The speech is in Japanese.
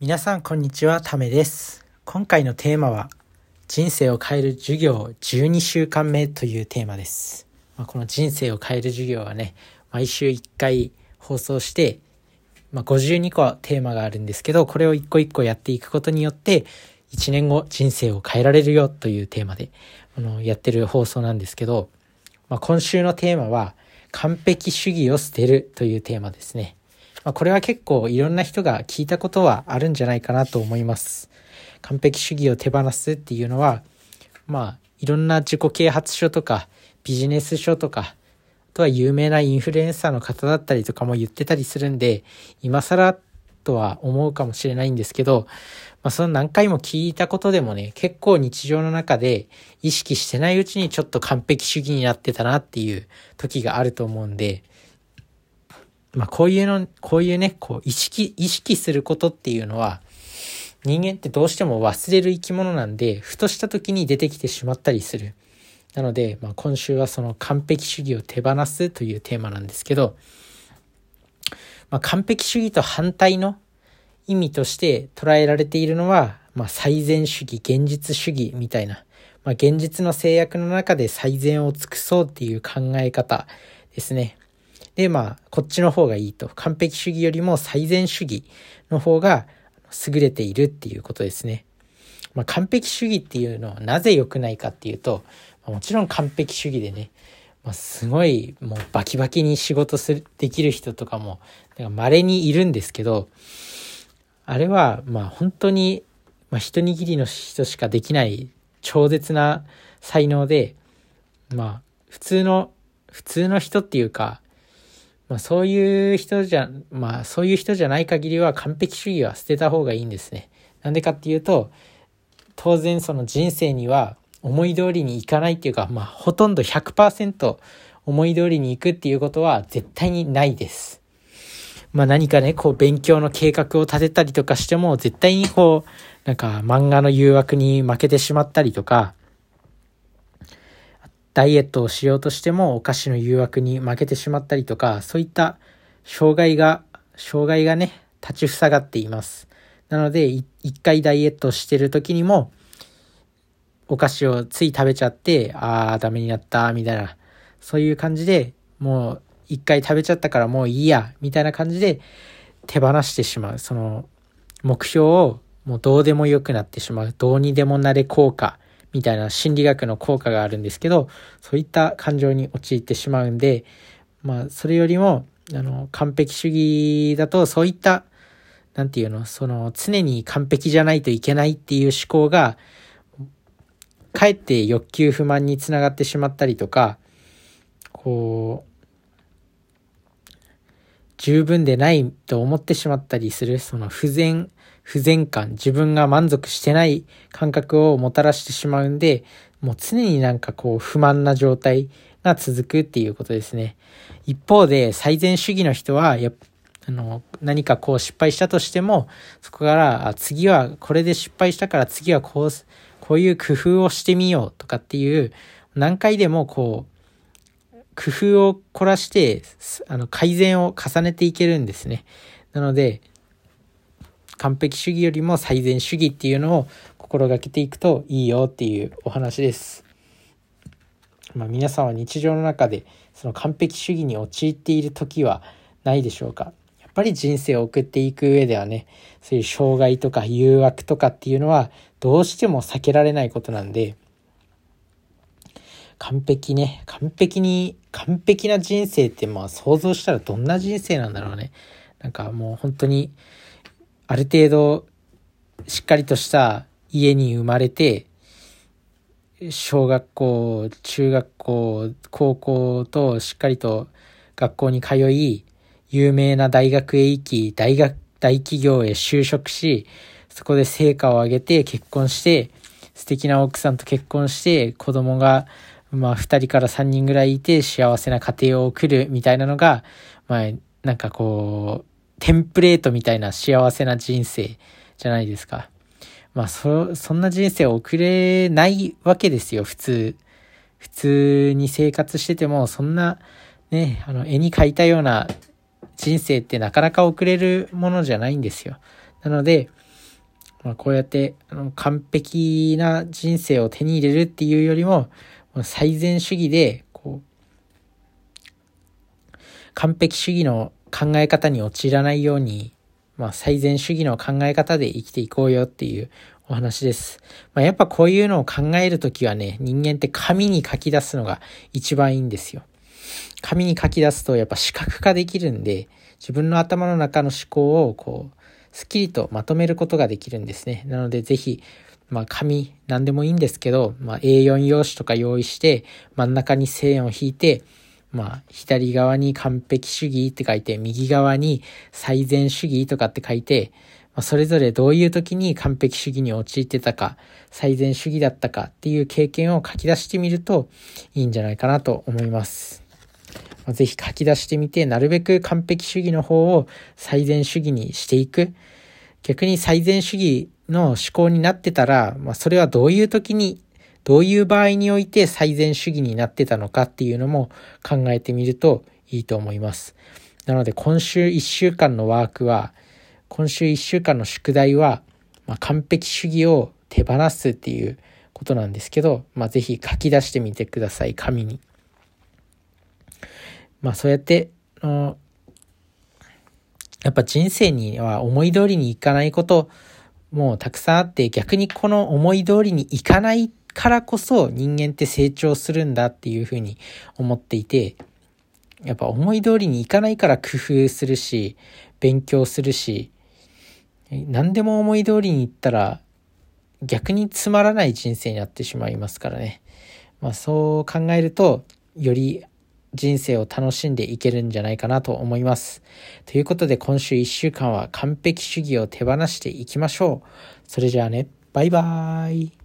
皆さんこんにちは、ためです。今回のテーマは、人生を変える授業12週間目というテーマです。まあ、この人生を変える授業はね、毎週1回放送して、まあ、52個テーマがあるんですけど、これを一個一個やっていくことによって、1年後人生を変えられるよというテーマで、あの、やってる放送なんですけど、まあ、今週のテーマは、完璧主義を捨てるというテーマですね。まあ、これは結構いろんな人が聞いたことはあるんじゃないかなと思います。完璧主義を手放すっていうのは、まあ、いろんな自己啓発書とか、ビジネス書とか、あとは有名なインフルエンサーの方だったりとかも言ってたりするんで、今更とは思うかもしれないんですけど、まあ、その何回も聞いたことでもね、結構日常の中で意識してないうちにちょっと完璧主義になってたなっていう時があると思うんで、まあ、こういうの、こういうね、こう、意識、意識することっていうのは、人間ってどうしても忘れる生き物なんで、ふとした時に出てきてしまったりする。なので、まあ、今週はその完璧主義を手放すというテーマなんですけど、まあ、完璧主義と反対の意味として捉えられているのは、まあ、最善主義、現実主義みたいな、まあ、現実の制約の中で最善を尽くそうっていう考え方ですね。で、まあ、こっちの方がいいと。完璧主義よりも最善主義の方が優れているっていうことですね。まあ、完璧主義っていうのはなぜ良くないかっていうと、もちろん完璧主義でね、まあ、すごいもうバキバキに仕事する、できる人とかも、稀にいるんですけど、あれは、まあ本当に、まあ一握りの人しかできない超絶な才能で、まあ普通の、普通の人っていうか、まあそういう人じゃ、まあそういう人じゃない限りは完璧主義は捨てた方がいいんですね。なんでかっていうと、当然その人生には思い通りにいかないっていうか、まあほとんど100%思い通りにいくっていうことは絶対にないです。まあ何かね、こう勉強の計画を立てたりとかしても、絶対にこう、なんか漫画の誘惑に負けてしまったりとか、ダイエットをしようとしてもお菓子の誘惑に負けてしまったりとか、そういった障害が、障害がね、立ちふさがっています。なので、一回ダイエットしてる時にも、お菓子をつい食べちゃって、ああ、ダメになった、みたいな、そういう感じで、もう一回食べちゃったからもういいや、みたいな感じで手放してしまう。その目標をもうどうでもよくなってしまう。どうにでもなれ効果みたいな心理学の効果があるんですけど、そういった感情に陥ってしまうんで、まあそれよりも、あの、完璧主義だとそういった、なんていうの、その常に完璧じゃないといけないっていう思考が、かえって欲求不満につながってしまったりとか、こう、十分でないと思ってしまったりする、その不全、不全感、自分が満足してない感覚をもたらしてしまうんで、もう常になんかこう不満な状態が続くっていうことですね。一方で最善主義の人は、やあの、何かこう失敗したとしても、そこから、あ次はこれで失敗したから次はこう、こういう工夫をしてみようとかっていう、何回でもこう、工夫を凝らして、あの、改善を重ねていけるんですね。なので、完璧主義よりも最善主義っていうのを心がけていくといいよっていうお話です。まあ皆さんは日常の中でその完璧主義に陥っている時はないでしょうかやっぱり人生を送っていく上ではね、そういう障害とか誘惑とかっていうのはどうしても避けられないことなんで、完璧ね。完璧に、完璧な人生ってまあ想像したらどんな人生なんだろうね。なんかもう本当に、ある程度、しっかりとした家に生まれて、小学校、中学校、高校としっかりと学校に通い、有名な大学へ行き、大学、大企業へ就職し、そこで成果を上げて結婚して、素敵な奥さんと結婚して、子供がまあ、二人から三人ぐらいいて幸せな家庭を送るみたいなのが、まあ、なんかこう、テンプレートみたいな幸せな人生じゃないですか。まあ、そ、そんな人生を送れないわけですよ、普通。普通に生活してても、そんな、ね、あの、絵に描いたような人生ってなかなか送れるものじゃないんですよ。なので、まあ、こうやってあの完璧な人生を手に入れるっていうよりも、最善主義で、こう、完璧主義の考え方に陥らないように、まあ、最善主義の考え方で生きていこうよっていうお話です。まあ、やっぱこういうのを考えるときはね、人間って紙に書き出すのが一番いいんですよ。紙に書き出すとやっぱ視覚化できるんで、自分の頭の中の思考をこう、すっきりとまとめることができるんですね。なのでぜひ、まあ紙、何でもいいんですけど、まあ A4 用紙とか用意して、真ん中に線を引いて、まあ左側に完璧主義って書いて、右側に最善主義とかって書いて、まあ、それぞれどういう時に完璧主義に陥ってたか、最善主義だったかっていう経験を書き出してみるといいんじゃないかなと思います。まあ、ぜひ書き出してみて、なるべく完璧主義の方を最善主義にしていく。逆に最善主義の思考になってたら、まあ、それはどういう時に、どういう場合において最善主義になってたのかっていうのも考えてみるといいと思います。なので今週1週間のワークは、今週1週間の宿題は、まあ、完璧主義を手放すっていうことなんですけど、まあ、ぜひ書き出してみてください、紙に。まあそうやって、やっぱ人生には思い通りにいかないこともたくさんあって、逆にこの思い通りにいかないからこそ人間って成長するんだっていうふうに思っていて、やっぱ思い通りにいかないから工夫するし、勉強するし、何でも思い通りにいったら逆につまらない人生になってしまいますからね。まあそう考えると、より人生を楽しんでいけるんじゃないかなと思います。ということで今週1週間は完璧主義を手放していきましょう。それじゃあね、バイバーイ。